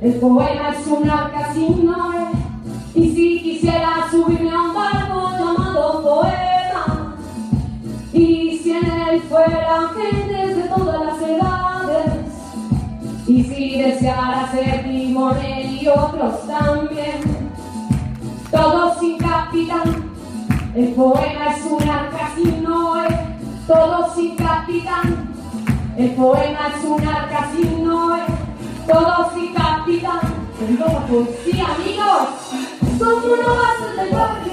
El poema es un arca sin Noé. Y si quisiera subirme a un barco llamado poema, y si en él fueran gentes de todas las edades, y si deseara ser timonel y otros también, todos sin capitán, el poema es un arca sin Noé, todos sin capitán, el poema es un arca Pues sí, amigos, somos unos vasos de pobre.